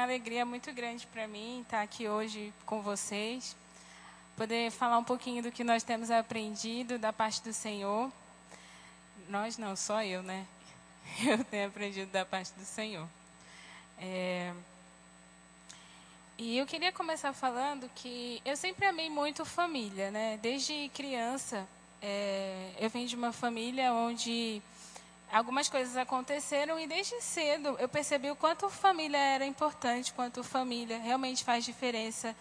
uma alegria muito grande para mim estar aqui hoje com vocês, poder falar um pouquinho do que nós temos aprendido da parte do Senhor. Nós não, só eu, né? Eu tenho aprendido da parte do Senhor. É... E eu queria começar falando que eu sempre amei muito família, né? Desde criança, é... eu venho de uma família onde algumas coisas aconteceram e desde cedo eu percebi o quanto família era importante, quanto família realmente faz diferença,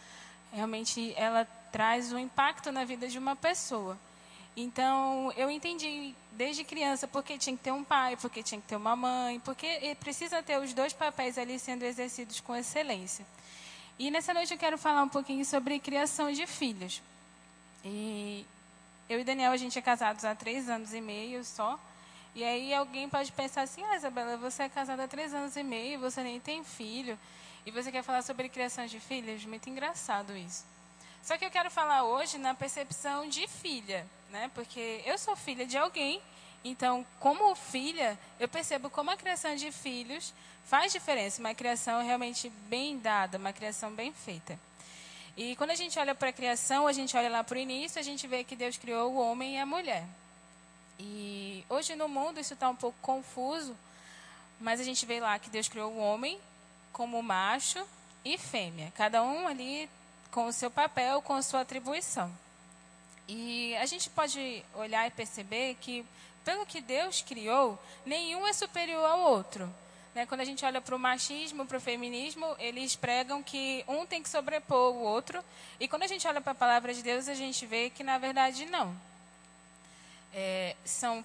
realmente ela traz um impacto na vida de uma pessoa. Então, eu entendi desde criança porque tinha que ter um pai, porque tinha que ter uma mãe, porque precisa ter os dois papéis ali sendo exercidos com excelência. E nessa noite eu quero falar um pouquinho sobre criação de filhos. E eu e Daniel, a gente é casados há três anos e meio só. E aí alguém pode pensar assim, ah, Isabela, você é casada há três anos e meio, você nem tem filho, e você quer falar sobre criação de filhos? Muito engraçado isso. Só que eu quero falar hoje na percepção de filha, né? Porque eu sou filha de alguém, então, como filha, eu percebo como a criação de filhos faz diferença, uma criação realmente bem dada, uma criação bem feita. E quando a gente olha para a criação, a gente olha lá para o início, a gente vê que Deus criou o homem e a mulher. E hoje no mundo isso está um pouco confuso, mas a gente vê lá que Deus criou o homem como macho e fêmea, cada um ali com o seu papel, com a sua atribuição. E a gente pode olhar e perceber que, pelo que Deus criou, nenhum é superior ao outro. Né? Quando a gente olha para o machismo, para o feminismo, eles pregam que um tem que sobrepor o outro. E quando a gente olha para a palavra de Deus, a gente vê que, na verdade, não é, são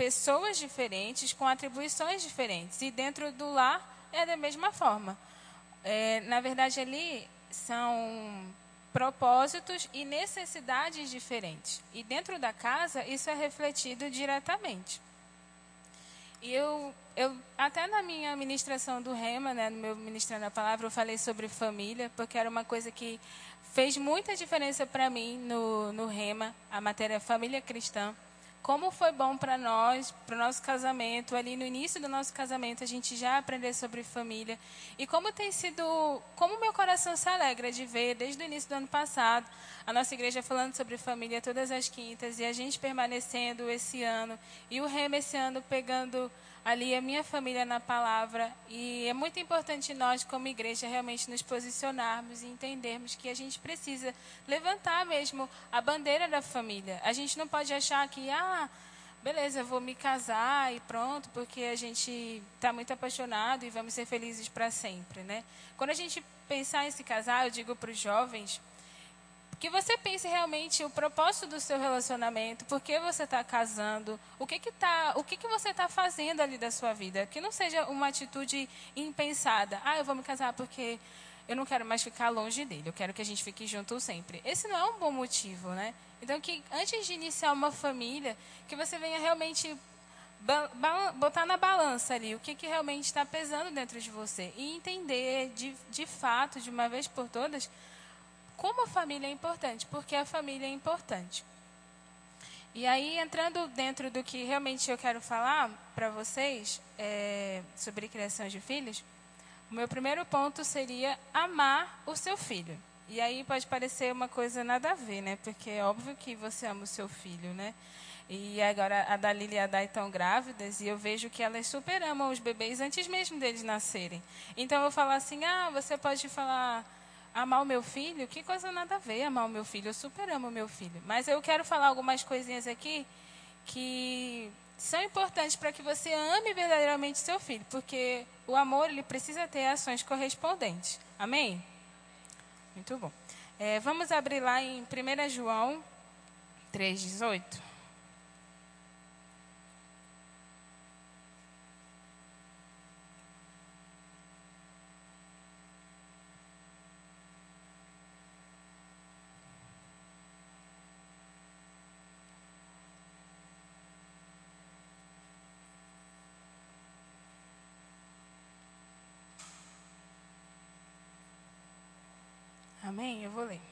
pessoas diferentes com atribuições diferentes. E dentro do lar é da mesma forma. É, na verdade, ali são propósitos e necessidades diferentes. E dentro da casa, isso é refletido diretamente. E eu, eu até na minha ministração do Rema, né, no meu ministrando a palavra, eu falei sobre família, porque era uma coisa que fez muita diferença para mim no, no Rema, a matéria família cristã. Como foi bom para nós, para o nosso casamento, ali no início do nosso casamento, a gente já aprender sobre família. E como tem sido, como meu coração se alegra de ver, desde o início do ano passado, a nossa igreja falando sobre família todas as quintas, e a gente permanecendo esse ano, e o Rema esse ano pegando ali a minha família na palavra. E é muito importante nós, como igreja, realmente nos posicionarmos e entendermos que a gente precisa levantar mesmo a bandeira da família. A gente não pode achar que, ah, beleza, vou me casar e pronto, porque a gente está muito apaixonado e vamos ser felizes para sempre, né? Quando a gente pensar em se casar, eu digo para os jovens que você pense realmente o propósito do seu relacionamento, por que você está casando, o que que tá, o que que você está fazendo ali da sua vida, que não seja uma atitude impensada. Ah, eu vou me casar porque eu não quero mais ficar longe dele, eu quero que a gente fique junto sempre. Esse não é um bom motivo, né? Então que antes de iniciar uma família, que você venha realmente botar na balança ali o que, que realmente está pesando dentro de você e entender de, de fato, de uma vez por todas, como a família é importante, porque a família é importante. E aí, entrando dentro do que realmente eu quero falar para vocês é, sobre criação de filhos, o meu primeiro ponto seria amar o seu filho. E aí pode parecer uma coisa nada a ver, né? Porque é óbvio que você ama o seu filho, né? E agora a Dalila e a Dai estão grávidas e eu vejo que elas super amam os bebês antes mesmo deles nascerem. Então eu vou falar assim: ah, você pode falar amar o meu filho, que coisa nada a ver amar o meu filho. Eu super amo o meu filho. Mas eu quero falar algumas coisinhas aqui que são importantes para que você ame verdadeiramente seu filho, porque o amor ele precisa ter ações correspondentes. Amém? Muito bom. É, vamos abrir lá em 1 João 3,18. Amém? Eu vou ler.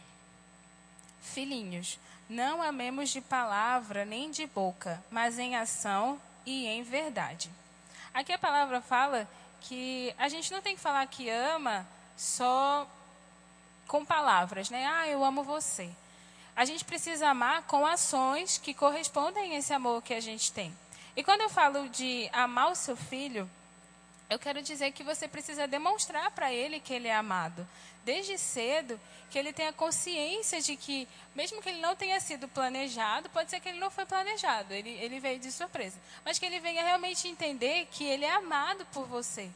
Filhinhos, não amemos de palavra nem de boca, mas em ação e em verdade. Aqui a palavra fala que a gente não tem que falar que ama só com palavras, né? Ah, eu amo você. A gente precisa amar com ações que correspondem a esse amor que a gente tem. E quando eu falo de amar o seu filho, eu quero dizer que você precisa demonstrar para ele que ele é amado. Desde cedo, que ele tenha consciência de que, mesmo que ele não tenha sido planejado, pode ser que ele não foi planejado, ele, ele veio de surpresa. Mas que ele venha realmente entender que ele é amado por você.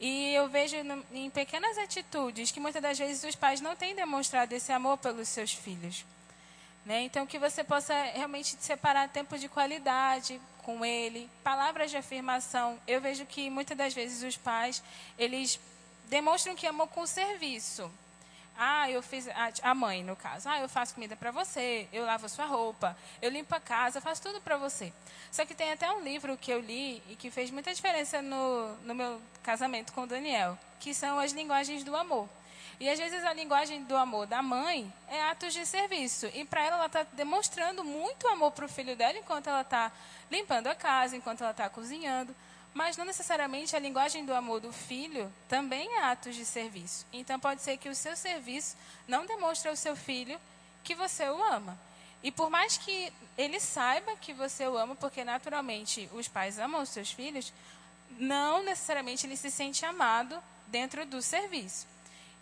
E eu vejo em pequenas atitudes que muitas das vezes os pais não têm demonstrado esse amor pelos seus filhos. Né? Então, que você possa realmente separar tempo de qualidade com ele, palavras de afirmação. Eu vejo que muitas das vezes os pais, eles demonstram que amam com serviço. Ah, eu fiz a mãe no caso. Ah, eu faço comida para você, eu lavo a sua roupa, eu limpo a casa, faço tudo para você. Só que tem até um livro que eu li e que fez muita diferença no, no meu casamento com o Daniel, que são as linguagens do amor. E às vezes a linguagem do amor da mãe é atos de serviço. E para ela, ela está demonstrando muito amor para o filho dela enquanto ela está limpando a casa, enquanto ela está cozinhando. Mas não necessariamente a linguagem do amor do filho também é atos de serviço. Então pode ser que o seu serviço não demonstre ao seu filho que você o ama. E por mais que ele saiba que você o ama, porque naturalmente os pais amam os seus filhos, não necessariamente ele se sente amado dentro do serviço.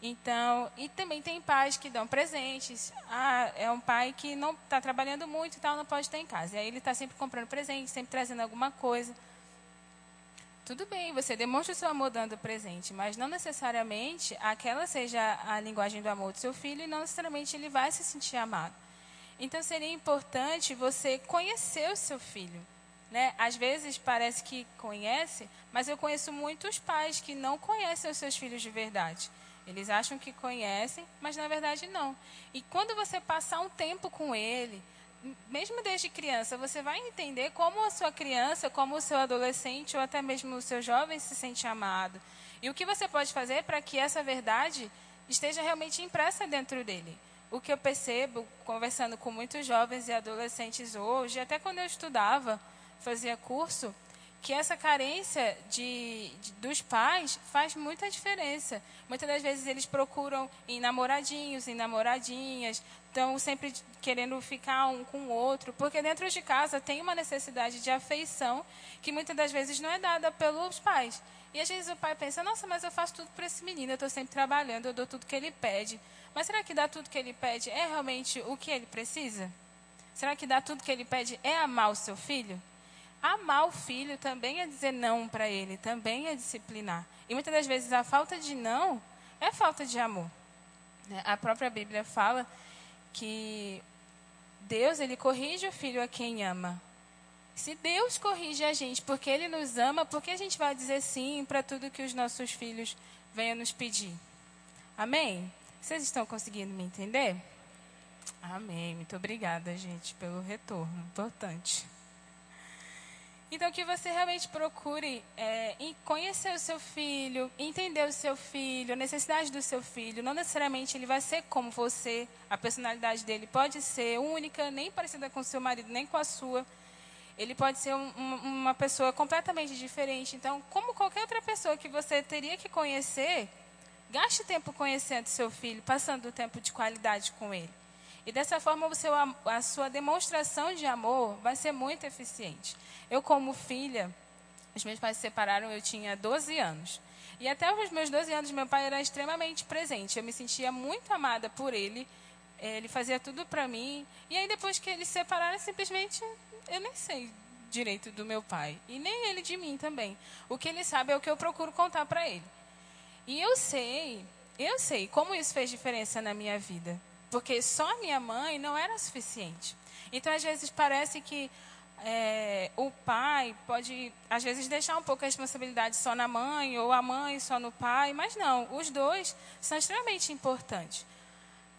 Então, e também tem pais que dão presentes. Ah, é um pai que não está trabalhando muito e tal, não pode estar em casa. E aí ele está sempre comprando presente, sempre trazendo alguma coisa. Tudo bem, você demonstra o seu amor dando presente, mas não necessariamente aquela seja a linguagem do amor do seu filho e não necessariamente ele vai se sentir amado. Então seria importante você conhecer o seu filho. Né? Às vezes parece que conhece, mas eu conheço muitos pais que não conhecem os seus filhos de verdade. Eles acham que conhecem, mas na verdade não. E quando você passar um tempo com ele, mesmo desde criança, você vai entender como a sua criança, como o seu adolescente ou até mesmo o seu jovem se sente amado. E o que você pode fazer para que essa verdade esteja realmente impressa dentro dele. O que eu percebo conversando com muitos jovens e adolescentes hoje, até quando eu estudava, fazia curso, que essa carência de, de, dos pais faz muita diferença. Muitas das vezes eles procuram em namoradinhos, em namoradinhas, estão sempre querendo ficar um com o outro, porque dentro de casa tem uma necessidade de afeição que muitas das vezes não é dada pelos pais. E às vezes o pai pensa: nossa, mas eu faço tudo para esse menino, eu estou sempre trabalhando, eu dou tudo que ele pede. Mas será que dar tudo que ele pede é realmente o que ele precisa? Será que dar tudo que ele pede é amar o seu filho? Amar o filho também é dizer não para ele, também é disciplinar. E muitas das vezes a falta de não é falta de amor. Né? A própria Bíblia fala que Deus ele corrige o filho a quem ama. Se Deus corrige a gente porque Ele nos ama, por que a gente vai dizer sim para tudo que os nossos filhos venham nos pedir? Amém? Vocês estão conseguindo me entender? Amém. Muito obrigada, gente, pelo retorno. Importante. Então, que você realmente procure é, conhecer o seu filho, entender o seu filho, a necessidade do seu filho. Não necessariamente ele vai ser como você, a personalidade dele pode ser única, nem parecida com o seu marido, nem com a sua. Ele pode ser um, uma pessoa completamente diferente. Então, como qualquer outra pessoa que você teria que conhecer, gaste tempo conhecendo seu filho, passando tempo de qualidade com ele. E dessa forma, seu, a sua demonstração de amor vai ser muito eficiente. Eu, como filha, os meus pais se separaram, eu tinha 12 anos. E até os meus 12 anos, meu pai era extremamente presente. Eu me sentia muito amada por ele. Ele fazia tudo para mim. E aí, depois que eles se separaram, simplesmente, eu nem sei direito do meu pai. E nem ele de mim também. O que ele sabe é o que eu procuro contar para ele. E eu sei, eu sei como isso fez diferença na minha vida. Porque só minha mãe não era suficiente. Então, às vezes, parece que é, o pai pode, às vezes, deixar um pouco a responsabilidade só na mãe, ou a mãe só no pai, mas não, os dois são extremamente importantes.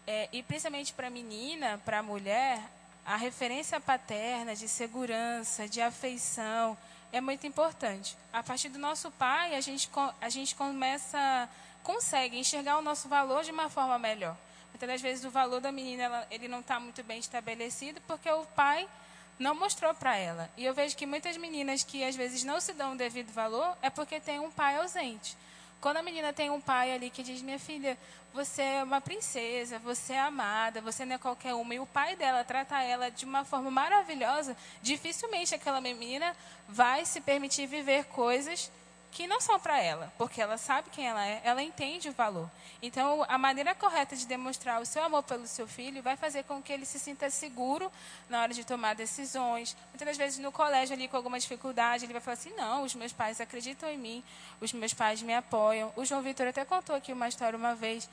É, e principalmente para a menina, para a mulher, a referência paterna de segurança, de afeição, é muito importante. A partir do nosso pai, a gente, a gente começa, consegue enxergar o nosso valor de uma forma melhor. Muitas das vezes o valor da menina ela, ele não está muito bem estabelecido porque o pai não mostrou para ela. E eu vejo que muitas meninas que às vezes não se dão o devido valor é porque tem um pai ausente. Quando a menina tem um pai ali que diz: Minha filha, você é uma princesa, você é amada, você não é qualquer uma, e o pai dela trata ela de uma forma maravilhosa, dificilmente aquela menina vai se permitir viver coisas que não são para ela, porque ela sabe quem ela é, ela entende o valor. Então, a maneira correta de demonstrar o seu amor pelo seu filho vai fazer com que ele se sinta seguro na hora de tomar decisões. Muitas vezes no colégio ali com alguma dificuldade, ele vai falar assim: "Não, os meus pais acreditam em mim, os meus pais me apoiam". O João Vitor até contou aqui uma história uma vez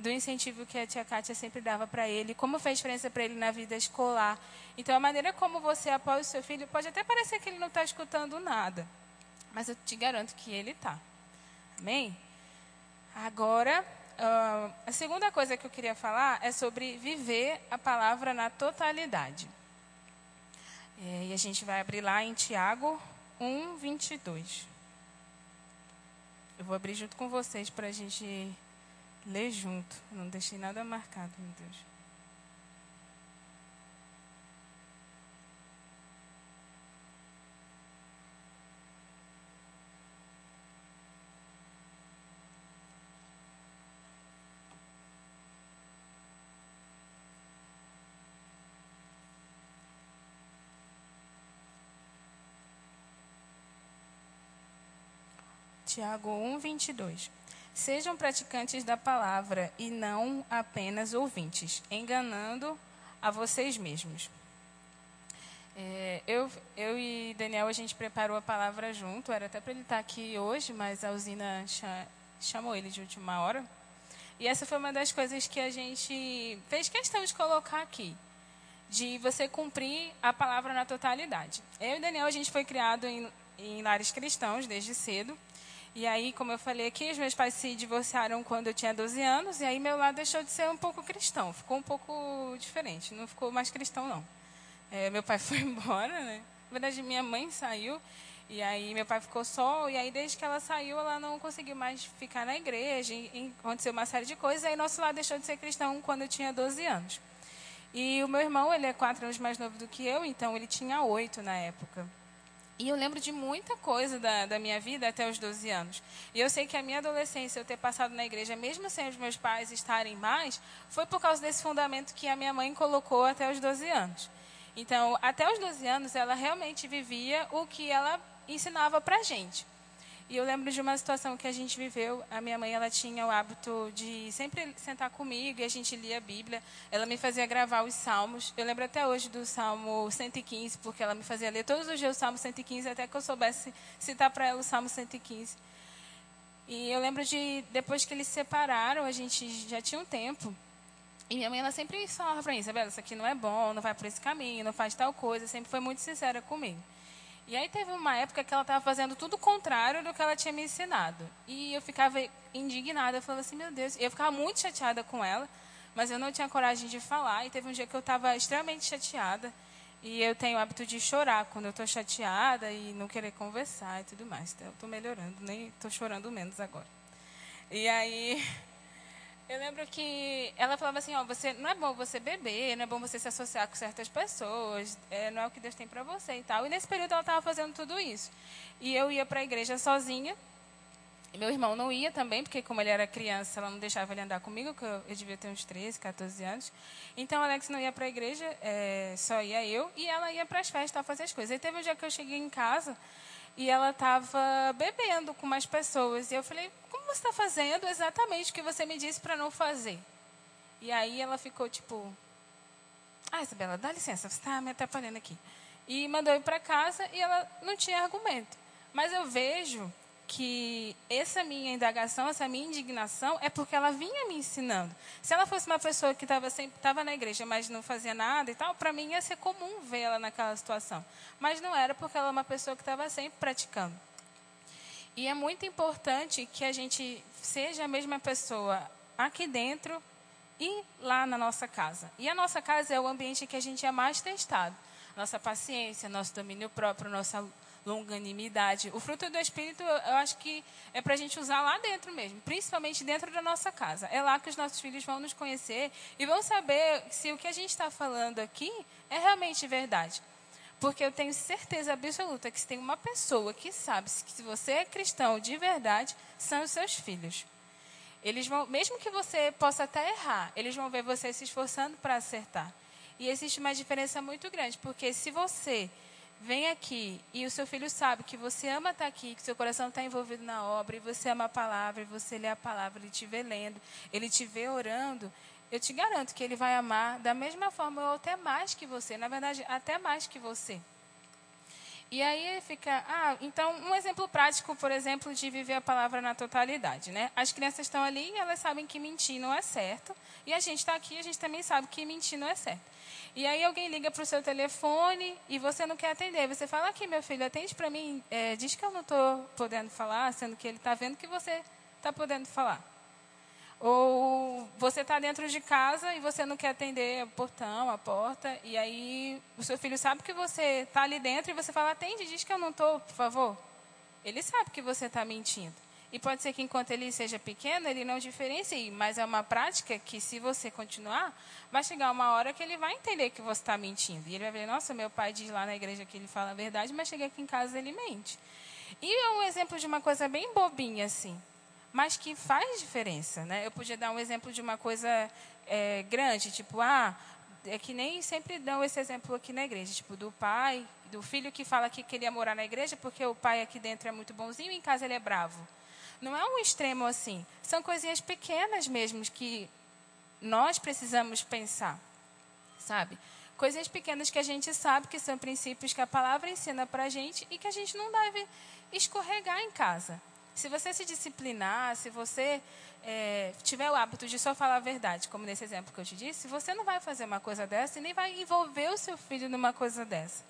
do incentivo que a tia Kátia sempre dava para ele, como fez diferença para ele na vida escolar. Então, a maneira como você apoia o seu filho pode até parecer que ele não está escutando nada, mas eu te garanto que ele está. Amém? Agora, uh, a segunda coisa que eu queria falar é sobre viver a palavra na totalidade. É, e a gente vai abrir lá em Tiago 1, 22. Eu vou abrir junto com vocês para a gente ler junto. não deixei nada marcado, meu Deus. Tiago 1, 22. Sejam praticantes da palavra e não apenas ouvintes, enganando a vocês mesmos. É, eu, eu e Daniel, a gente preparou a palavra junto, era até para ele estar aqui hoje, mas a usina chamou ele de última hora. E essa foi uma das coisas que a gente fez questão de colocar aqui, de você cumprir a palavra na totalidade. Eu e Daniel, a gente foi criado em, em lares cristãos desde cedo. E aí, como eu falei aqui, os meus pais se divorciaram quando eu tinha 12 anos, e aí meu lado deixou de ser um pouco cristão, ficou um pouco diferente, não ficou mais cristão, não. É, meu pai foi embora, né? Na verdade, minha mãe saiu, e aí meu pai ficou só, e aí desde que ela saiu, ela não conseguiu mais ficar na igreja, e, e aconteceu uma série de coisas, aí nosso lado deixou de ser cristão quando eu tinha 12 anos. E o meu irmão, ele é quatro anos mais novo do que eu, então ele tinha oito na época. E eu lembro de muita coisa da, da, minha vida até os 12 anos. E eu sei que a minha adolescência, eu ter passado na igreja, mesmo sem os meus pais estarem mais, foi por causa desse fundamento que a minha mãe colocou até os 12 anos. Então, até os 12 anos, ela realmente vivia o que ela ensinava para gente. E eu lembro de uma situação que a gente viveu. A minha mãe ela tinha o hábito de sempre sentar comigo e a gente lia a Bíblia. Ela me fazia gravar os salmos. Eu lembro até hoje do Salmo 115, porque ela me fazia ler todos os dias o Salmo 115, até que eu soubesse citar para ela o Salmo 115. E eu lembro de, depois que eles se separaram, a gente já tinha um tempo. E minha mãe, ela sempre falava para mim, Isabela, isso aqui não é bom, não vai por esse caminho, não faz tal coisa. Sempre foi muito sincera comigo. E aí teve uma época que ela estava fazendo tudo o contrário do que ela tinha me ensinado. E eu ficava indignada, eu falava assim, meu Deus. Eu ficava muito chateada com ela, mas eu não tinha coragem de falar. E teve um dia que eu estava extremamente chateada. E eu tenho o hábito de chorar quando eu estou chateada e não querer conversar e tudo mais. Então, eu estou melhorando, nem estou chorando menos agora. E aí eu lembro que ela falava assim, ó, você não é bom você beber, não é bom você se associar com certas pessoas, é, não é o que Deus tem para você e tal. E nesse período ela estava fazendo tudo isso. E eu ia para a igreja sozinha. E meu irmão não ia também, porque como ele era criança, ela não deixava ele andar comigo, que eu, eu devia ter uns 13, 14 anos. Então, Alex não ia para a igreja, é, só ia eu, e ela ia para as festas, fazer as coisas. Aí teve um dia que eu cheguei em casa, e ela estava bebendo com umas pessoas. E eu falei, você está fazendo exatamente o que você me disse para não fazer? E aí ela ficou tipo, ah, Isabela, dá licença, você está me atrapalhando aqui. E mandou ir para casa e ela não tinha argumento. Mas eu vejo que essa minha indagação, essa minha indignação é porque ela vinha me ensinando. Se ela fosse uma pessoa que estava sempre na igreja, mas não fazia nada e tal, para mim ia ser comum vê-la naquela situação. Mas não era porque ela é uma pessoa que estava sempre praticando. E é muito importante que a gente seja a mesma pessoa aqui dentro e lá na nossa casa. E a nossa casa é o ambiente que a gente é mais testado. Nossa paciência, nosso domínio próprio, nossa longanimidade. O fruto do Espírito, eu acho que é para a gente usar lá dentro mesmo, principalmente dentro da nossa casa. É lá que os nossos filhos vão nos conhecer e vão saber se o que a gente está falando aqui é realmente verdade. Porque eu tenho certeza absoluta que se tem uma pessoa que sabe que se você é cristão de verdade, são os seus filhos. Eles vão, mesmo que você possa até errar, eles vão ver você se esforçando para acertar. E existe uma diferença muito grande, porque se você vem aqui e o seu filho sabe que você ama estar aqui, que seu coração está envolvido na obra, e você ama a palavra, e você lê a palavra, ele te vê lendo, ele te vê orando, eu te garanto que ele vai amar da mesma forma ou até mais que você, na verdade, até mais que você. E aí fica, ah, então um exemplo prático, por exemplo, de viver a palavra na totalidade, né? As crianças estão ali e elas sabem que mentir não é certo, e a gente está aqui a gente também sabe que mentir não é certo. E aí alguém liga para o seu telefone e você não quer atender. Você fala aqui, meu filho, atende para mim, é, diz que eu não estou podendo falar, sendo que ele está vendo que você está podendo falar. Ou você está dentro de casa e você não quer atender o portão, a porta, e aí o seu filho sabe que você está ali dentro e você fala, atende, diz que eu não estou, por favor. Ele sabe que você está mentindo. E pode ser que enquanto ele seja pequeno, ele não diferencie, mas é uma prática que, se você continuar, vai chegar uma hora que ele vai entender que você está mentindo. E ele vai ver, nossa, meu pai diz lá na igreja que ele fala a verdade, mas chega aqui em casa ele mente. E é um exemplo de uma coisa bem bobinha, assim mas que faz diferença. Né? Eu podia dar um exemplo de uma coisa é, grande, tipo, ah, é que nem sempre dão esse exemplo aqui na igreja, tipo, do pai, do filho que fala que queria morar na igreja porque o pai aqui dentro é muito bonzinho e em casa ele é bravo. Não é um extremo assim. São coisinhas pequenas mesmo que nós precisamos pensar, sabe? Coisas pequenas que a gente sabe que são princípios que a palavra ensina para a gente e que a gente não deve escorregar em casa. Se você se disciplinar, se você é, tiver o hábito de só falar a verdade, como nesse exemplo que eu te disse, você não vai fazer uma coisa dessa e nem vai envolver o seu filho numa coisa dessa.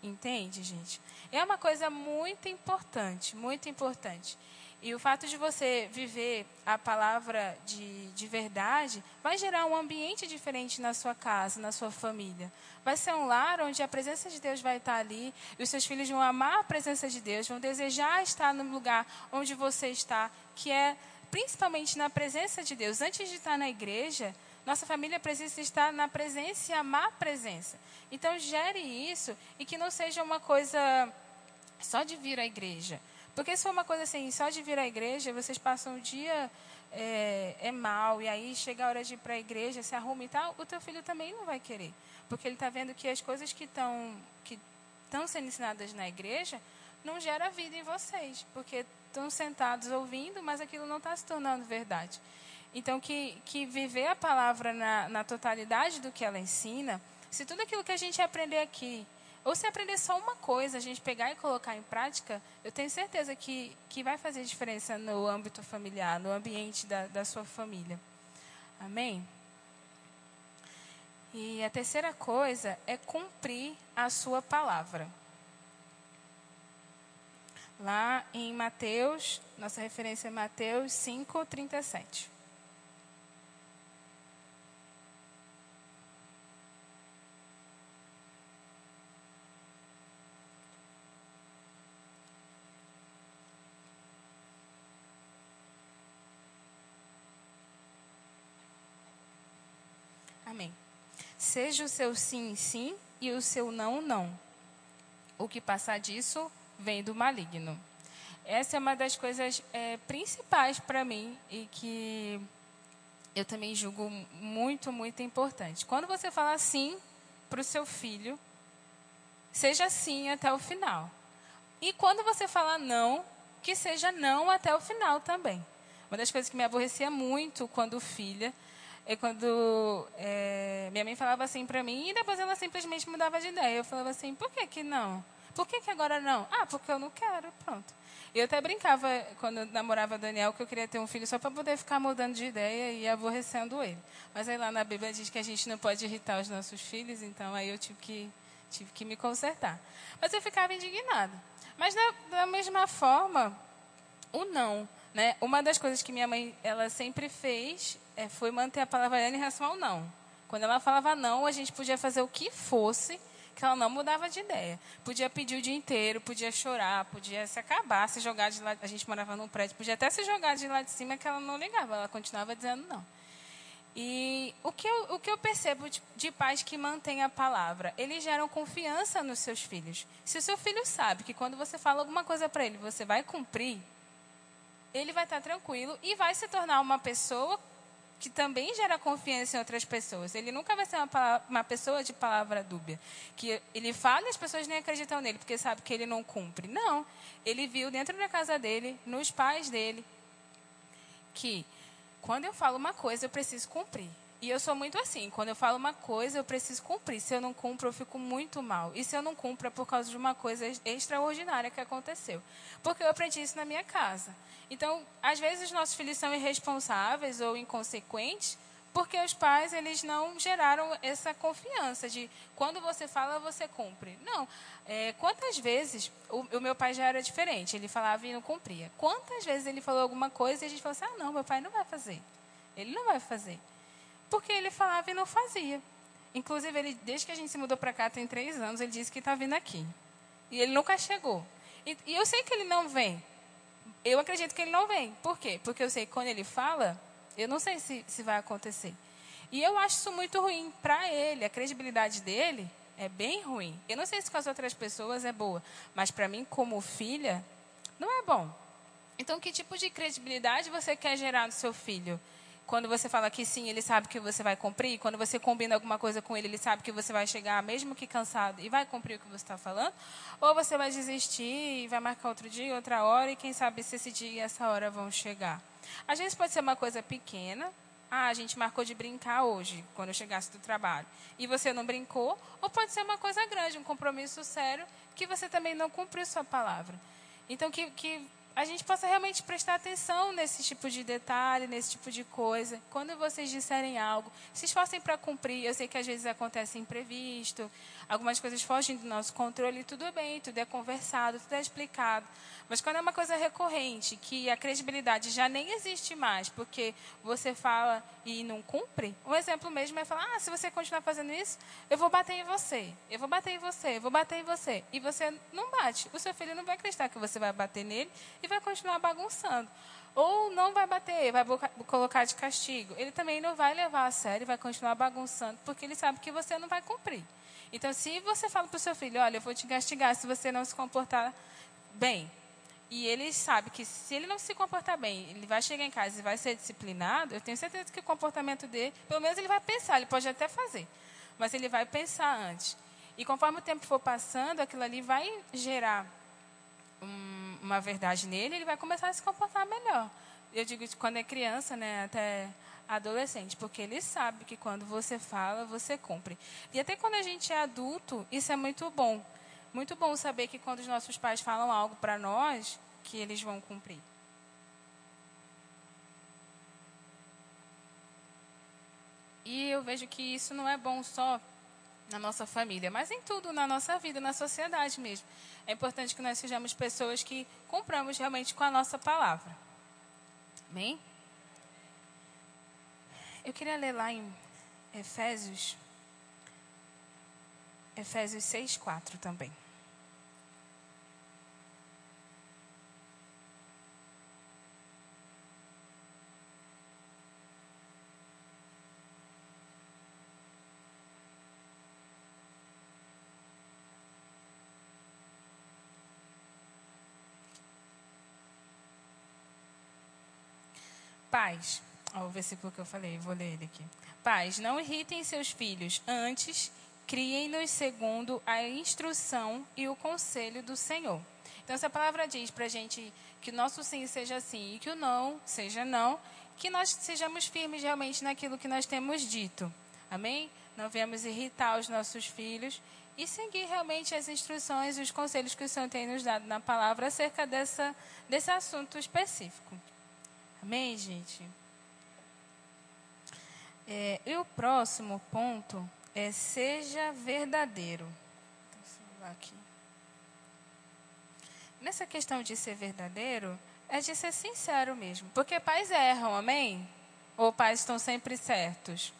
Entende, gente? É uma coisa muito importante, muito importante. E o fato de você viver a palavra de, de verdade vai gerar um ambiente diferente na sua casa, na sua família. Vai ser um lar onde a presença de Deus vai estar ali e os seus filhos vão amar a presença de Deus, vão desejar estar no lugar onde você está, que é principalmente na presença de Deus. Antes de estar na igreja, nossa família precisa estar na presença e amar a presença. Então, gere isso e que não seja uma coisa só de vir à igreja porque se for uma coisa assim, só de vir à igreja, vocês passam o dia é, é mal, e aí chega a hora de ir para a igreja, se arruma e tal, o teu filho também não vai querer. Porque ele está vendo que as coisas que estão que estão sendo ensinadas na igreja não gera vida em vocês. Porque estão sentados ouvindo, mas aquilo não está se tornando verdade. Então, que, que viver a palavra na, na totalidade do que ela ensina, se tudo aquilo que a gente aprender aqui ou se aprender só uma coisa, a gente pegar e colocar em prática, eu tenho certeza que, que vai fazer diferença no âmbito familiar, no ambiente da, da sua família. Amém? E a terceira coisa é cumprir a sua palavra. Lá em Mateus, nossa referência é Mateus 5, 37. Amém. Seja o seu sim, sim e o seu não, não. O que passar disso vem do maligno. Essa é uma das coisas é, principais para mim e que eu também julgo muito, muito importante. Quando você fala sim para o seu filho, seja sim até o final. E quando você fala não, que seja não até o final também. Uma das coisas que me aborrecia muito quando filha é quando é, minha mãe falava assim para mim e depois ela simplesmente mudava de ideia. Eu falava assim, por que que não? Por que que agora não? Ah, porque eu não quero, pronto. Eu até brincava quando eu namorava Daniel que eu queria ter um filho só para poder ficar mudando de ideia e aborrecendo ele. Mas aí lá na Bíblia diz que a gente não pode irritar os nossos filhos, então aí eu tive que tive que me consertar. Mas eu ficava indignada. Mas da, da mesma forma, o não, né? Uma das coisas que minha mãe ela sempre fez é, foi manter a palavra em relação ao não. Quando ela falava não, a gente podia fazer o que fosse, que ela não mudava de ideia. Podia pedir o dia inteiro, podia chorar, podia se acabar, se jogar de lá. A gente morava num prédio, podia até se jogar de lá de cima, que ela não ligava, ela continuava dizendo não. E o que eu, o que eu percebo de, de pais que mantêm a palavra? Eles geram confiança nos seus filhos. Se o seu filho sabe que quando você fala alguma coisa para ele, você vai cumprir, ele vai estar tranquilo e vai se tornar uma pessoa que também gera confiança em outras pessoas. Ele nunca vai ser uma, uma, pessoa de palavra dúbia, que ele fala e as pessoas nem acreditam nele, porque sabe que ele não cumpre. Não, ele viu dentro da casa dele, nos pais dele, que quando eu falo uma coisa, eu preciso cumprir. E eu sou muito assim, quando eu falo uma coisa, eu preciso cumprir. Se eu não cumpro, eu fico muito mal. E se eu não cumpro, é por causa de uma coisa extraordinária que aconteceu. Porque eu aprendi isso na minha casa. Então, às vezes, os nossos filhos são irresponsáveis ou inconsequentes porque os pais eles não geraram essa confiança de quando você fala você cumpre. Não, é, quantas vezes o, o, meu pai já era diferente? Ele falava e não cumpria. Quantas vezes ele falou alguma coisa e a gente falou assim: ah, não, meu pai não vai fazer. Ele não vai fazer. Porque ele falava e não fazia. Inclusive, ele, desde que a gente se mudou para cá, tem três anos, ele disse que está vindo aqui. E ele nunca chegou. E, e, eu sei que ele não vem. Eu acredito que ele não vem. Por quê? Porque eu sei que quando ele fala, eu não sei se, se vai acontecer. E eu acho isso muito ruim para ele. A credibilidade dele é bem ruim. Eu não sei se com as outras pessoas é boa, mas para mim, como filha, não é bom. Então, que tipo de credibilidade você quer gerar no seu filho? Quando você fala que sim, ele sabe que você vai cumprir. Quando você combina alguma coisa com ele, ele sabe que você vai chegar, mesmo que cansado, e vai cumprir o que você está falando. Ou você vai desistir e vai marcar outro dia, outra hora, e quem sabe se esse dia e essa hora vão chegar. Às vezes pode ser uma coisa pequena. Ah, a gente marcou de brincar hoje, quando eu chegasse do trabalho. E você não brincou. Ou pode ser uma coisa grande, um compromisso sério, que você também não cumpriu sua palavra. Então, que, que a gente possa realmente prestar atenção nesse tipo de detalhe, nesse tipo de coisa. Quando vocês disserem algo, se esforcem para cumprir. Eu sei que às vezes acontece imprevisto, algumas coisas fogem do nosso controle, tudo bem, tudo é conversado, tudo é explicado. Mas quando é uma coisa recorrente, que a credibilidade já nem existe mais, porque você fala e não cumpre, um exemplo mesmo é falar: ah, se você continuar fazendo isso, eu vou bater em você, eu vou bater em você, eu vou bater em você. E você não bate. O seu filho não vai acreditar que você vai bater nele e vai continuar bagunçando. Ou não vai bater, vai colocar de castigo. Ele também não vai levar a sério, vai continuar bagunçando, porque ele sabe que você não vai cumprir. Então, se você fala para o seu filho, olha, eu vou te castigar se você não se comportar bem, e ele sabe que se ele não se comportar bem, ele vai chegar em casa e vai ser disciplinado, eu tenho certeza que o comportamento dele, pelo menos ele vai pensar, ele pode até fazer, mas ele vai pensar antes. E conforme o tempo for passando, aquilo ali vai gerar um, uma verdade nele, ele vai começar a se comportar melhor. Eu digo quando é criança, né, até adolescente, porque ele sabe que quando você fala, você cumpre. E até quando a gente é adulto, isso é muito bom muito bom saber que quando os nossos pais falam algo para nós, que eles vão cumprir. E eu vejo que isso não é bom só na nossa família, mas em tudo na nossa vida, na sociedade mesmo. É importante que nós sejamos pessoas que compramos realmente com a nossa palavra. Amém? Eu queria ler lá em Efésios, Efésios 6, 4 também. Pais, ó, o versículo que eu falei, vou ler ele aqui. Pais, não irritem seus filhos, antes criem-nos segundo a instrução e o conselho do Senhor. Então, essa palavra diz para a gente que o nosso sim seja sim e que o não seja não, que nós sejamos firmes realmente naquilo que nós temos dito. Amém? Não viemos irritar os nossos filhos e seguir realmente as instruções e os conselhos que o Senhor tem nos dado na palavra acerca dessa, desse assunto específico. Amém, gente? É, e o próximo ponto é seja verdadeiro. Aqui. Nessa questão de ser verdadeiro, é de ser sincero mesmo. Porque pais erram, amém? Ou pais estão sempre certos?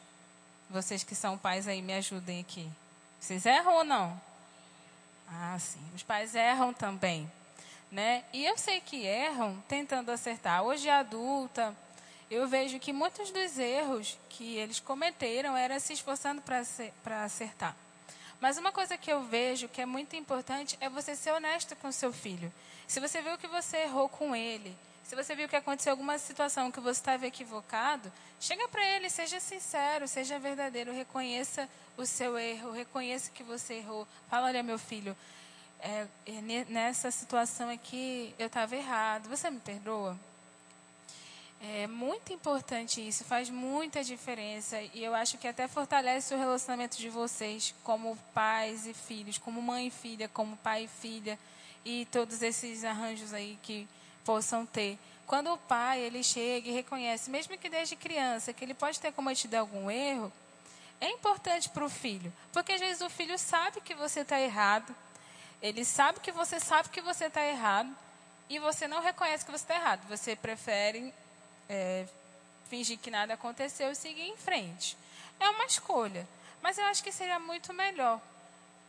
Vocês que são pais aí, me ajudem aqui. Vocês erram ou não? Ah, sim. Os pais erram também né? E eu sei que erram tentando acertar. Hoje adulta, eu vejo que muitos dos erros que eles cometeram era se esforçando para acertar. Mas uma coisa que eu vejo que é muito importante é você ser honesto com seu filho. Se você viu que você errou com ele, se você viu que aconteceu alguma situação que você estava equivocado, chega para ele, seja sincero, seja verdadeiro, reconheça o seu erro, reconheça que você errou. Fala, olha, meu filho, é, é nessa situação aqui eu estava errado. Você me perdoa? É muito importante isso, faz muita diferença e eu acho que até fortalece o relacionamento de vocês como pais e filhos, como mãe e filha, como pai e filha e todos esses arranjos aí que possam ter. Quando o pai ele chega e reconhece, mesmo que desde criança, que ele pode ter cometido algum erro, é importante para o filho, porque às vezes o filho sabe que você está errado, ele sabe que você sabe que você está errado e você não reconhece que você está errado. Você prefere é, fingir que nada aconteceu e seguir em frente. É uma escolha. Mas eu acho que seria muito melhor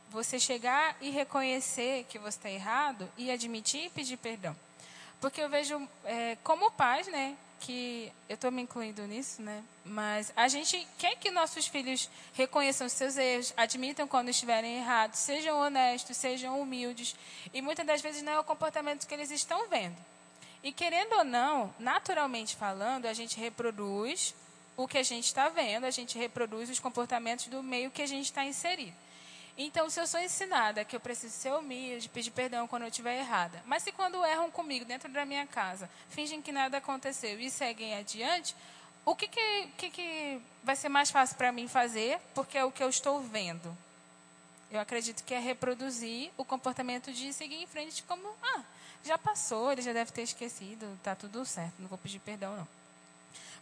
você chegar e reconhecer que você está errado e admitir e pedir perdão. Porque eu vejo, é, como pais, né, que eu estou me incluindo nisso, né, mas a gente quer que nossos filhos reconheçam os seus erros, admitam quando estiverem errados, sejam honestos, sejam humildes. E muitas das vezes não é o comportamento que eles estão vendo. E querendo ou não, naturalmente falando, a gente reproduz o que a gente está vendo, a gente reproduz os comportamentos do meio que a gente está inserido. Então, se eu sou ensinada que eu preciso ser humilde, pedir perdão quando eu estiver errada, mas se quando erram comigo dentro da minha casa, fingem que nada aconteceu e seguem adiante, o que, que, que, que vai ser mais fácil para mim fazer? Porque é o que eu estou vendo. Eu acredito que é reproduzir o comportamento de seguir em frente como, ah, já passou, ele já deve ter esquecido, está tudo certo, não vou pedir perdão, não.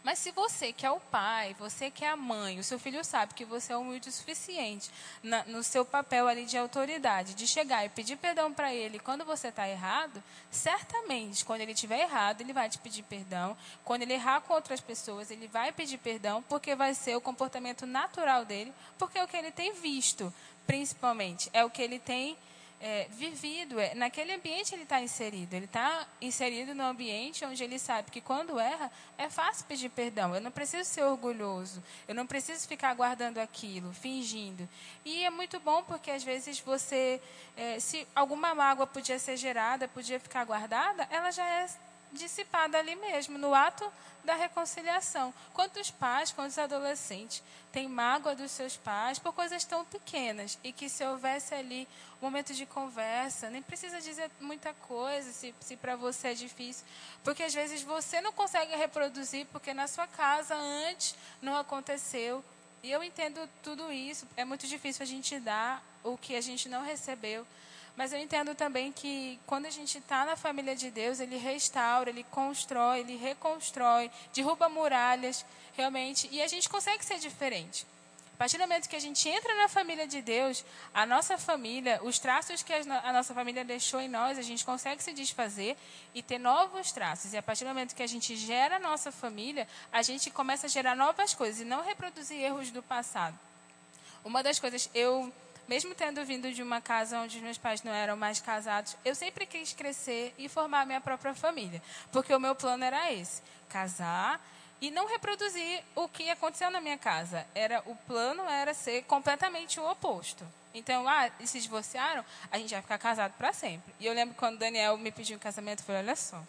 Mas se você que é o pai, você que é a mãe, o seu filho sabe que você é humilde o suficiente na, no seu papel ali de autoridade, de chegar e pedir perdão para ele quando você está errado, certamente, quando ele estiver errado, ele vai te pedir perdão. Quando ele errar com outras pessoas, ele vai pedir perdão, porque vai ser o comportamento natural dele, porque é o que ele tem visto, principalmente. É o que ele tem é, vivido, é, naquele ambiente ele está inserido. Ele está inserido no ambiente onde ele sabe que quando erra, é fácil pedir perdão. Eu não preciso ser orgulhoso. Eu não preciso ficar guardando aquilo, fingindo. E é muito bom porque às vezes você, é, se alguma mágoa podia ser gerada, podia ficar guardada, ela já é dissipada ali mesmo, no ato da reconciliação. Quantos pais, quantos adolescentes têm mágoa dos seus pais por coisas tão pequenas e que se houvesse ali um momento de conversa, nem precisa dizer muita coisa se, se para você é difícil, porque às vezes você não consegue reproduzir porque na sua casa antes não aconteceu. E eu entendo tudo isso, é muito difícil a gente dar o que a gente não recebeu. Mas eu entendo também que quando a gente está na família de Deus, Ele restaura, Ele constrói, Ele reconstrói, derruba muralhas, realmente, e a gente consegue ser diferente. A partir do momento que a gente entra na família de Deus, a nossa família, os traços que a nossa família deixou em nós, a gente consegue se desfazer e ter novos traços. E a partir do momento que a gente gera a nossa família, a gente começa a gerar novas coisas e não reproduzir erros do passado. Uma das coisas, eu mesmo tendo vindo de uma casa onde meus pais não eram mais casados, eu sempre quis crescer e formar minha própria família. Porque o meu plano era esse: casar e não reproduzir o que aconteceu na minha casa. Era O plano era ser completamente o oposto. Então, ah, se divorciaram, a gente vai ficar casado para sempre. E eu lembro quando Daniel me pediu um casamento, eu falei: olha só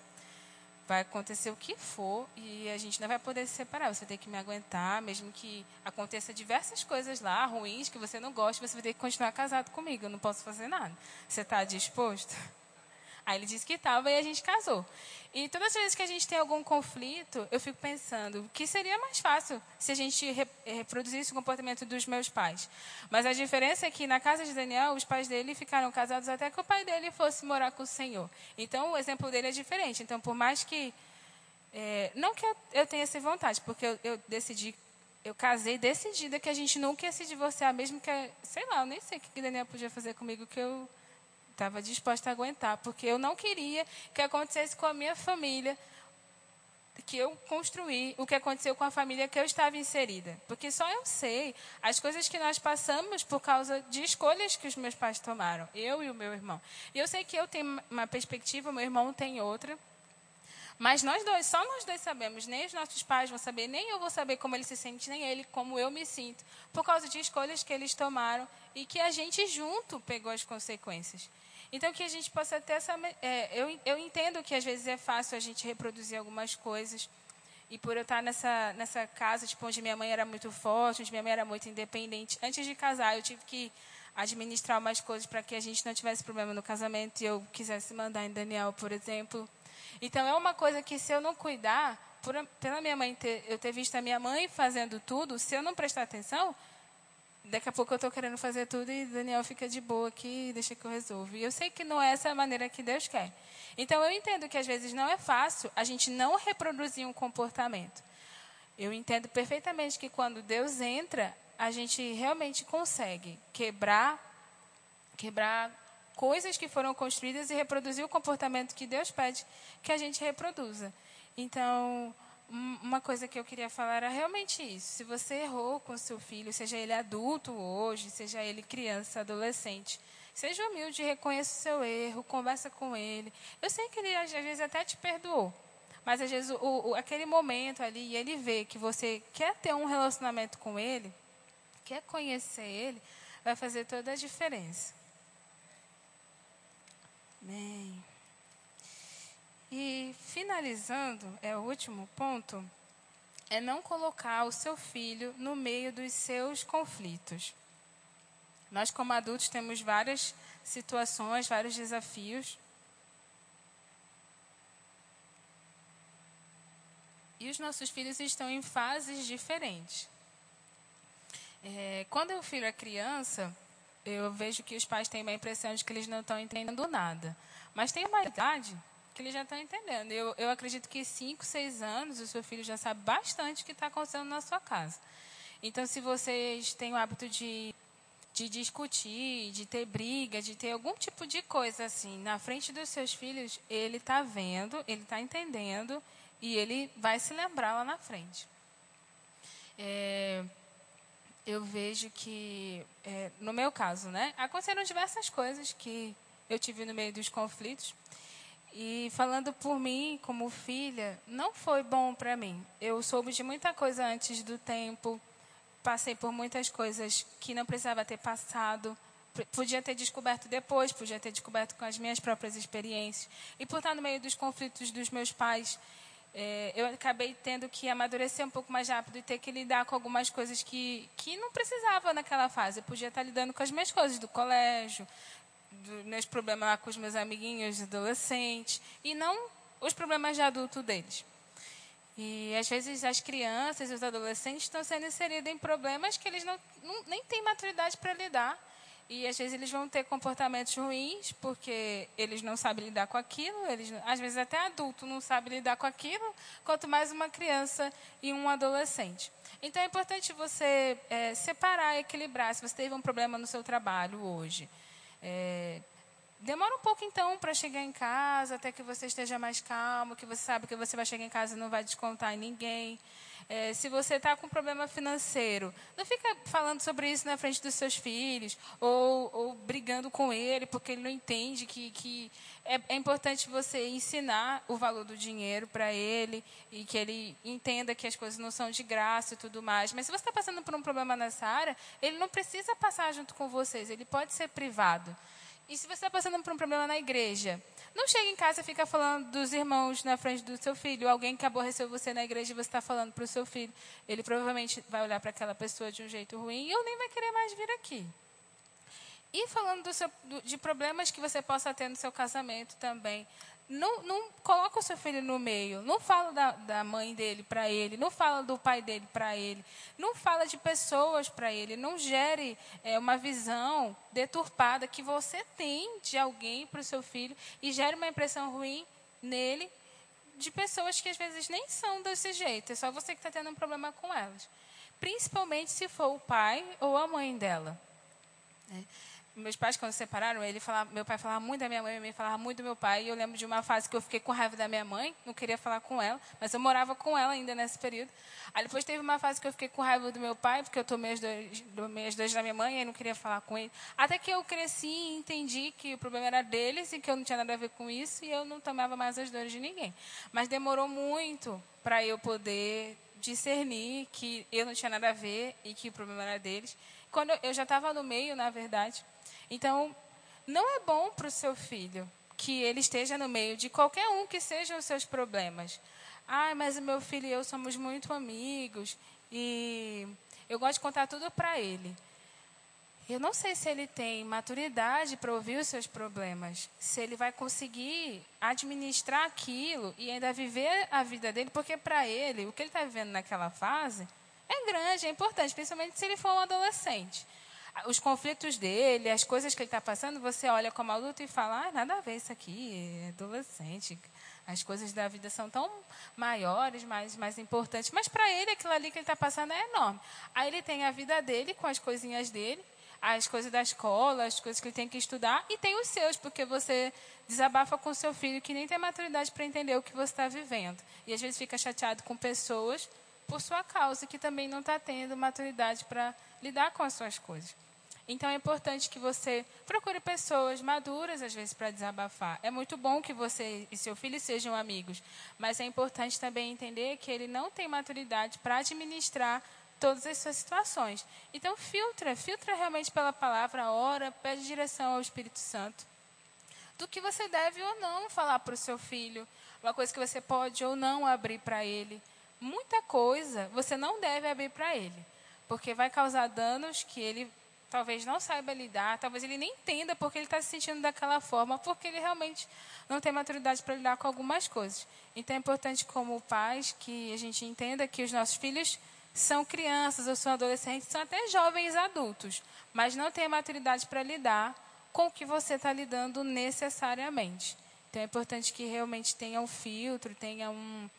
vai acontecer o que for e a gente não vai poder se separar. Você ter que me aguentar, mesmo que aconteça diversas coisas lá, ruins, que você não gosta, você vai ter que continuar casado comigo. Eu não posso fazer nada. Você está disposto? Aí ele disse que estava e a gente casou. E todas as vezes que a gente tem algum conflito, eu fico pensando que seria mais fácil se a gente reproduzisse o comportamento dos meus pais. Mas a diferença é que na casa de Daniel, os pais dele ficaram casados até que o pai dele fosse morar com o Senhor. Então o exemplo dele é diferente. Então, por mais que. É, não que eu, eu, tenha essa vontade, porque eu, eu decidi eu casei decidida que a gente nunca ia se divorciar, mesmo que, sei lá, eu nem sei o que Daniel podia fazer comigo, que eu estava disposta a aguentar, porque eu não queria que acontecesse com a minha família, que eu construí, o que aconteceu com a família que eu estava inserida. Porque só eu sei as coisas que nós passamos por causa de escolhas que os meus pais tomaram, eu e o meu irmão. E eu sei que eu tenho uma perspectiva, meu irmão tem outra. Mas nós dois, só nós dois sabemos, nem os nossos pais vão saber, nem eu vou saber como ele se sente, nem ele como eu me sinto, por causa de escolhas que eles tomaram e que a gente junto pegou as consequências. Então, que a gente possa ter essa. É, eu, eu entendo que às vezes é fácil a gente reproduzir algumas coisas. E por eu estar nessa, nessa casa, tipo, onde minha mãe era muito forte, onde minha mãe era muito independente, antes de casar, eu tive que administrar umas coisas para que a gente não tivesse problema no casamento e eu quisesse mandar em Daniel, por exemplo. Então, é uma coisa que se eu não cuidar, por, pela minha mãe ter, eu ter visto a minha mãe fazendo tudo, se eu não prestar atenção, daqui a pouco eu estou querendo fazer tudo e Daniel fica de boa aqui e deixa que eu resolvo. E eu sei que não é essa a maneira que Deus quer. Então eu entendo que às vezes não é fácil a gente não reproduzir um comportamento. Eu entendo perfeitamente que quando Deus entra, a gente realmente consegue quebrar quebrar coisas que foram construídas e reproduzir o comportamento que Deus pede que a gente reproduza. Então, uma coisa que eu queria falar era realmente isso. Se você errou com seu filho, seja ele adulto hoje, seja ele criança, adolescente, seja humilde, reconheça o seu erro, conversa com ele. Eu sei que ele às vezes até te perdoou, mas às vezes o, o, aquele momento ali, ele vê que você quer ter um relacionamento com ele, quer conhecer ele, vai fazer toda a diferença. Amém. E finalizando, é o último ponto, é não colocar o seu filho no meio dos seus conflitos. Nós, como adultos, temos várias situações, vários desafios. E os nossos filhos estão em fases diferentes. É, quando o filho é criança, eu vejo que os pais têm a impressão de que eles não estão entendendo nada. Mas tem uma idade que ele já está entendendo. Eu, eu acredito que 5, 6 anos o seu filho já sabe bastante o que está acontecendo na sua casa. Então, se vocês têm o hábito de, de discutir, de ter briga, de ter algum tipo de coisa assim na frente dos seus filhos, ele está vendo, ele está entendendo e ele vai se lembrar lá na frente. É, eu vejo que, é, no meu caso, né, aconteceram diversas coisas que eu tive no meio dos conflitos. E falando por mim, como filha, não foi bom para mim. Eu soube de muita coisa antes do tempo, passei por muitas coisas que não precisava ter passado, podia ter descoberto depois, podia ter descoberto com as minhas próprias experiências. E por estar no meio dos conflitos dos meus pais, é, eu acabei tendo que amadurecer um pouco mais rápido e ter que lidar com algumas coisas que, que não precisava naquela fase. Eu podia estar lidando com as minhas coisas do colégio, dos meus problemas lá com os meus amiguinhos adolescentes e não os problemas de adulto deles. E às vezes as crianças e os adolescentes estão sendo inseridos em problemas que eles não, não nem têm maturidade para lidar. E às vezes eles vão ter comportamentos ruins porque eles não sabem lidar com aquilo. Eles, às vezes até adulto não sabe lidar com aquilo, quanto mais uma criança e um adolescente. Então é importante você é, separar, equilibrar. Se você teve um problema no seu trabalho hoje, é, demora um pouco então para chegar em casa, até que você esteja mais calmo, que você sabe que você vai chegar em casa e não vai descontar em ninguém. É, se você está com problema financeiro, não fica falando sobre isso na frente dos seus filhos, ou, ou brigando com ele, porque ele não entende que, que é, é importante você ensinar o valor do dinheiro para ele, e que ele entenda que as coisas não são de graça e tudo mais. Mas se você está passando por um problema nessa área, ele não precisa passar junto com vocês, ele pode ser privado. E se você está passando por um problema na igreja, não chega em casa e fica falando dos irmãos na frente do seu filho. Alguém que aborreceu você na igreja e você está falando para o seu filho. Ele provavelmente vai olhar para aquela pessoa de um jeito ruim e eu nem vai querer mais vir aqui. E falando seu, de problemas que você possa ter no seu casamento também. Não, não coloca o seu filho no meio. Não fala da, da mãe dele para ele. Não fala do pai dele para ele. Não fala de pessoas para ele. Não gere é, uma visão deturpada que você tem de alguém para o seu filho e gere uma impressão ruim nele de pessoas que às vezes nem são desse jeito. É só você que está tendo um problema com elas. Principalmente se for o pai ou a mãe dela. É. meus pais, quando se separaram, ele falava, meu pai falava muito da minha mãe, minha mãe falava muito do meu pai. E eu lembro de uma fase que eu fiquei com raiva da minha mãe, não queria falar com ela, mas eu morava com ela ainda nesse período. Aí depois teve uma fase que eu fiquei com raiva do meu pai, porque eu tomei as dois, tomei as dois da minha mãe e não queria falar com ele. Até que eu cresci e entendi que o problema era deles e que eu não tinha nada a ver com isso e eu não tomava mais as dores de ninguém. Mas demorou muito para eu poder discernir que eu não tinha nada a ver e que o problema era deles. Quando eu já estava no meio, na verdade, então, não é bom para o seu filho que ele esteja no meio de qualquer um que sejam os seus problemas. Ah, mas o meu filho e eu somos muito amigos e eu gosto de contar tudo para ele. Eu não sei se ele tem maturidade para ouvir os seus problemas, se ele vai conseguir administrar aquilo e ainda viver a vida dele, porque para ele, o que ele está vivendo naquela fase é grande, é importante, principalmente se ele for um adolescente os conflitos dele, as coisas que ele está passando, você olha como adulto e fala, ah, nada a ver isso aqui, é adolescente. As coisas da vida são tão maiores, mais, mais importantes. Mas para ele, aquilo ali que ele está passando é enorme. Aí ele tem a vida dele com as coisinhas dele, as coisas da escola, as coisas que ele tem que estudar, e tem os seus, porque você desabafa com seu filho que nem tem maturidade para entender o que você está vivendo. E às vezes fica chateado com pessoas por sua causa, que também não está tendo maturidade para lidar com as suas coisas. Então é importante que você procure pessoas maduras, às vezes, para desabafar. É muito bom que você e seu filho sejam amigos, mas é importante também entender que ele não tem maturidade para administrar todas as suas situações. Então filtra, filtra realmente pela palavra, ora, pede direção ao Espírito Santo. Do que você deve ou não falar para o seu filho, uma coisa que você pode ou não abrir para ele. Muita coisa você não deve abrir para ele, porque vai causar danos que ele talvez não saiba lidar, talvez ele nem entenda porque ele está se sentindo daquela forma, porque ele realmente não tem maturidade para lidar com algumas coisas. Então é importante, como pais, que a gente entenda que os nossos filhos são crianças ou são adolescentes, são até jovens adultos, mas não têm a maturidade para lidar com o que você está lidando necessariamente. Então é importante que realmente tenha um filtro, tenha um,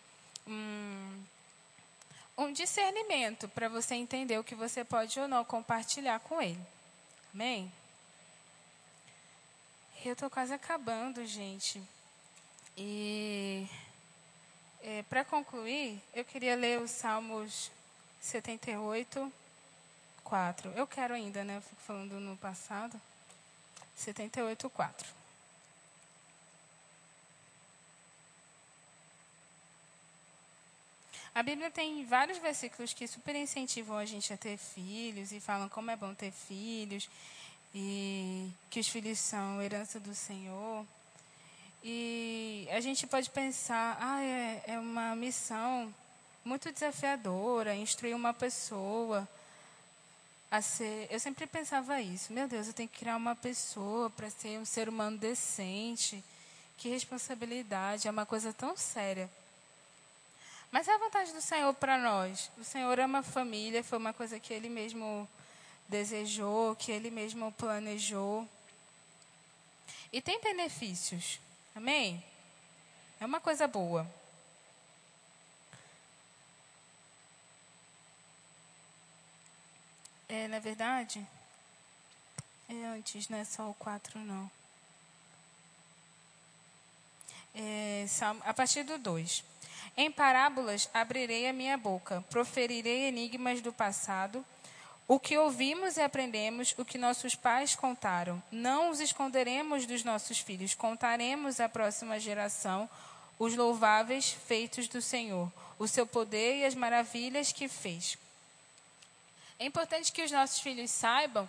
um discernimento para você entender o que você pode ou não compartilhar com ele. Amém? Eu estou quase acabando, gente. E é, para concluir, eu queria ler os Salmos 78, 4. Eu quero ainda, né? Eu fico falando no passado. 78, 4. A Bíblia tem vários versículos que super incentivam a gente a ter filhos e falam como é bom ter filhos e que os filhos são herança do Senhor. E a gente pode pensar, ah, é, é uma missão muito desafiadora, instruir uma pessoa a ser. Eu sempre pensava isso. Meu Deus, eu tenho que criar uma pessoa para ser um ser humano decente. Que responsabilidade, é uma coisa tão séria. Mas é a vontade do Senhor para nós. O Senhor ama a família, foi uma coisa que Ele mesmo desejou, que Ele mesmo planejou. E tem benefícios. Amém? É uma coisa boa. É, na verdade, é antes, não é só o 4, não. É, a partir do 2. Em parábolas abrirei a minha boca, proferirei enigmas do passado, o que ouvimos e aprendemos, o que nossos pais contaram. Não os esconderemos dos nossos filhos, contaremos à próxima geração os louváveis feitos do Senhor, o seu poder e as maravilhas que fez. É importante que os nossos filhos saibam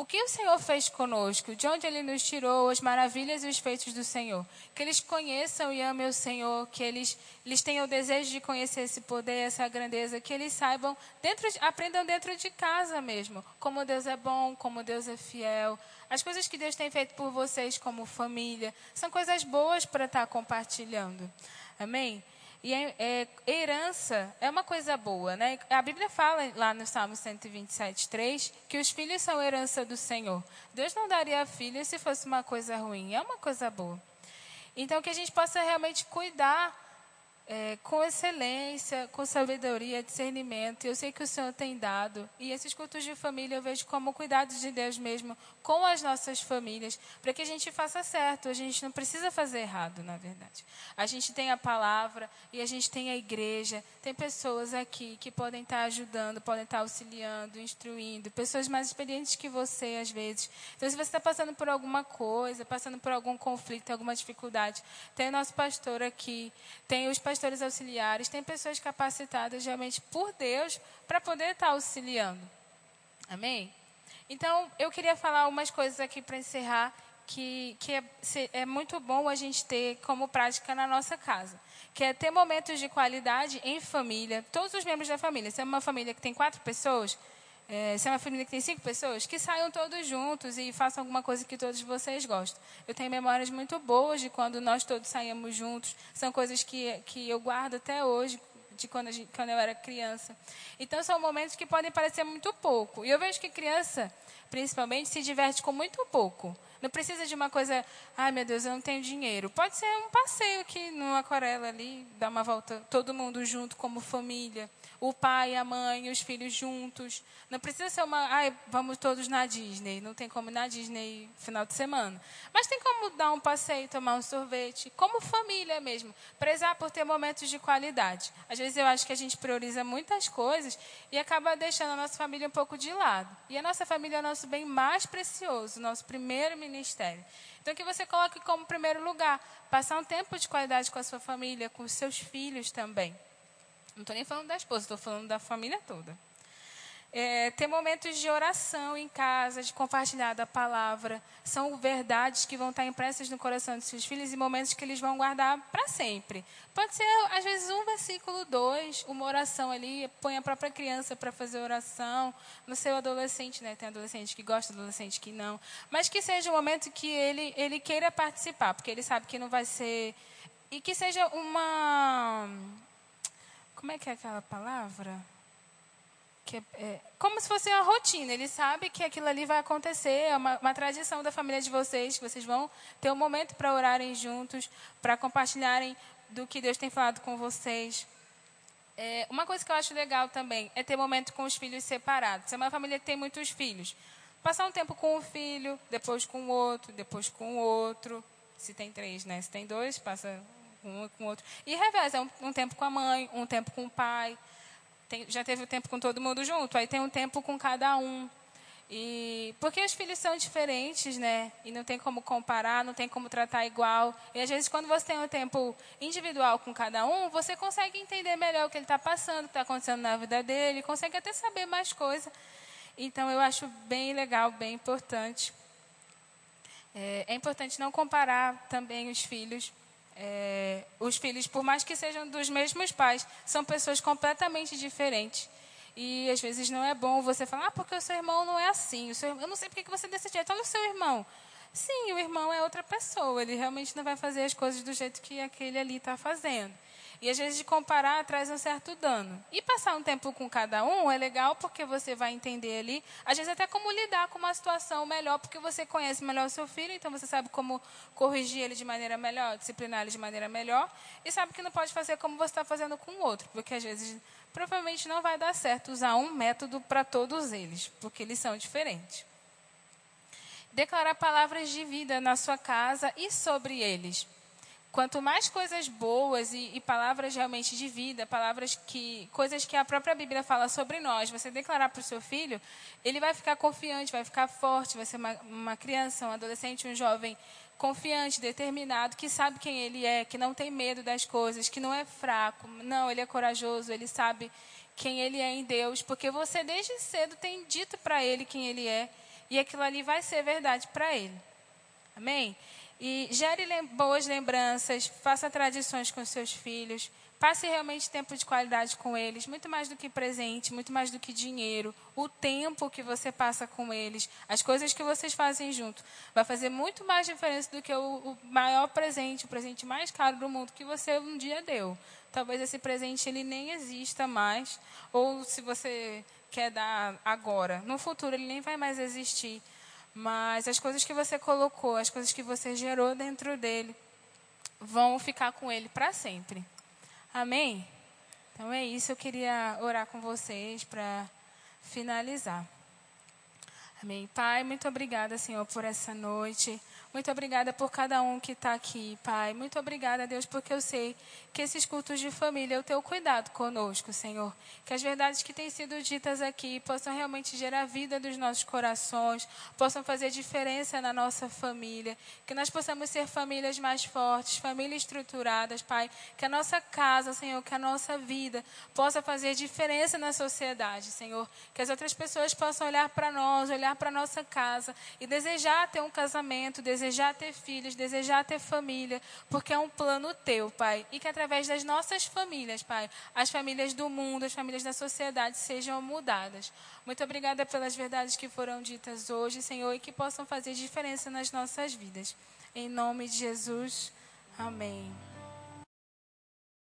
o que o Senhor fez conosco? De onde Ele nos tirou? As maravilhas e os feitos do Senhor. Que eles conheçam e amem o Senhor. Que eles, eles tenham o desejo de conhecer esse poder, essa grandeza. Que eles saibam, dentro de, aprendam dentro de casa mesmo. Como Deus é bom, como Deus é fiel. As coisas que Deus tem feito por vocês como família. São coisas boas para estar compartilhando. Amém? E é, é, herança é uma coisa boa, né? A Bíblia fala lá no Salmo 127, 3, que os filhos são herança do Senhor. Deus não daria filhos se fosse uma coisa ruim, é uma coisa boa. Então, que a gente possa realmente cuidar é, com excelência, com sabedoria, discernimento. Eu sei que o Senhor tem dado. E esses cultos de família eu vejo como cuidado de Deus mesmo com as nossas famílias, para que a gente faça certo. A gente não precisa fazer errado, na verdade. A gente tem a palavra e a gente tem a igreja. Tem pessoas aqui que podem estar ajudando, podem estar auxiliando, instruindo. Pessoas mais experientes que você, às vezes. Então, se você está passando por alguma coisa, passando por algum conflito, alguma dificuldade, tem o nosso pastor aqui, tem os pastores pastores auxiliares, tem pessoas capacitadas realmente por Deus para poder estar tá auxiliando. Amém? Então, eu queria falar algumas coisas aqui para encerrar que, que é, é, muito bom a gente ter como prática na nossa casa. Que é ter momentos de qualidade em família, todos os membros da família. Se é uma família que tem quatro pessoas, é, se é uma família que tem cinco pessoas, que saiam todos juntos e façam alguma coisa que todos vocês gostam. Eu tenho memórias muito boas de quando nós todos saímos juntos. São coisas que, que eu guardo até hoje, de quando, gente, quando eu era criança. Então, são momentos que podem parecer muito pouco. E eu vejo que criança, principalmente, se diverte com muito pouco. Não precisa de uma coisa, ai meu Deus, eu não tenho dinheiro. Pode ser um passeio aqui no Aquarela ali, dar uma volta, todo mundo junto como família o pai, a mãe, os filhos juntos. Não precisa ser uma, ai, vamos todos na Disney. Não tem como ir na Disney final de semana. Mas tem como dar um passeio, tomar um sorvete, como família mesmo. Prezar por ter momentos de qualidade. Às vezes eu acho que a gente prioriza muitas coisas e acaba deixando a nossa família um pouco de lado. E a nossa família é o nosso bem mais precioso, nosso primeiro ministério. Então, que você coloque como primeiro lugar, passar um tempo de qualidade com a sua família, com os seus filhos também. Não estou nem falando da esposa, estou falando da família toda. É, ter momentos de oração em casa, de compartilhar da palavra. São verdades que vão estar impressas no coração dos seus filhos e momentos que eles vão guardar para sempre. Pode ser, às vezes, um versículo, dois, uma oração ali, põe a própria criança para fazer oração, no seu adolescente, né? Tem adolescente que gosta, adolescente que não. Mas que seja um momento que ele, ele queira participar, porque ele sabe que não vai ser. E que seja uma como é que é aquela palavra? Que é, é, como se fosse uma rotina. Ele sabe que aquilo ali vai acontecer, é uma, uma tradição da família de vocês, que vocês vão ter um momento para orarem juntos, para compartilharem do que Deus tem falado com vocês. É, uma coisa que eu acho legal também é ter momento com os filhos separados. Se é uma família que tem muitos filhos, passar um tempo com um filho, depois com o outro, depois com o outro. Se tem três, né? Se tem dois, passa um com o outro. E reveza, um, um tempo com a mãe, um tempo com o pai. Tem, já teve o um tempo com todo mundo junto, aí tem um tempo com cada um. E porque os filhos são diferentes, né? E não tem como comparar, não tem como tratar igual. E às vezes quando você tem um tempo individual com cada um, você consegue entender melhor o que ele está passando, o que está acontecendo na vida dele, consegue até saber mais coisas. Então eu acho bem legal, bem importante. É, é importante não comparar também os filhos é, os filhos, por mais que sejam dos mesmos pais, são pessoas completamente diferentes. E às vezes não é bom você falar, ah, porque o seu irmão não é assim. O seu, eu não sei porque que você jeito. Olha o seu irmão. Sim, o irmão é outra pessoa. Ele realmente não vai fazer as coisas do jeito que aquele ali está fazendo. E às vezes de comparar traz um certo dano. E passar um tempo com cada um é legal porque você vai entender ali, às vezes até como lidar com uma situação melhor, porque você conhece melhor o seu filho, então você sabe como corrigir ele de maneira melhor, disciplinar ele de maneira melhor, e sabe que não pode fazer como você está fazendo com o outro, porque às vezes provavelmente não vai dar certo usar um método para todos eles, porque eles são diferentes. Declarar palavras de vida na sua casa e sobre eles. Quanto mais coisas boas e, e, palavras realmente de vida, palavras que, coisas que a própria Bíblia fala sobre nós, você declarar para o seu filho, ele vai ficar confiante, vai ficar forte, vai ser uma, uma criança, um adolescente, um jovem confiante, determinado, que sabe quem ele é, que não tem medo das coisas, que não é fraco, não, ele é corajoso, ele sabe quem ele é em Deus, porque você desde cedo tem dito para ele quem ele é, e aquilo ali vai ser verdade para ele. Amém? E gere boas lembranças, faça tradições com seus filhos, passe realmente tempo de qualidade com eles, muito mais do que presente, muito mais do que dinheiro, o tempo que você passa com eles, as coisas que vocês fazem junto, vai fazer muito mais diferença do que o, o maior presente, o presente mais caro do mundo que você um dia deu. Talvez esse presente ele nem exista mais, ou se você quer dar agora, no futuro ele nem vai mais existir. Mas as coisas que você colocou, as coisas que você gerou dentro dele, vão ficar com ele para sempre. Amém? Então é isso, eu queria orar com vocês para finalizar. Amém. Pai, muito obrigada, Senhor, por essa noite. Muito obrigada por cada um que está aqui, Pai. Muito obrigada, Deus, porque eu sei que esses cultos de família, o teu cuidado conosco, Senhor. Que as verdades que têm sido ditas aqui possam realmente gerar vida dos nossos corações, possam fazer diferença na nossa família. Que nós possamos ser famílias mais fortes, famílias estruturadas, Pai. Que a nossa casa, Senhor, que a nossa vida possa fazer diferença na sociedade, Senhor. Que as outras pessoas possam olhar para nós, olhar para nossa casa e desejar ter um casamento, desejar desejar ter filhos, desejar ter família, porque é um plano teu, Pai. E que através das nossas famílias, Pai, as famílias do mundo, as famílias da sociedade sejam mudadas. Muito obrigada pelas verdades que foram ditas hoje, Senhor, e que possam fazer diferença nas nossas vidas. Em nome de Jesus, amém.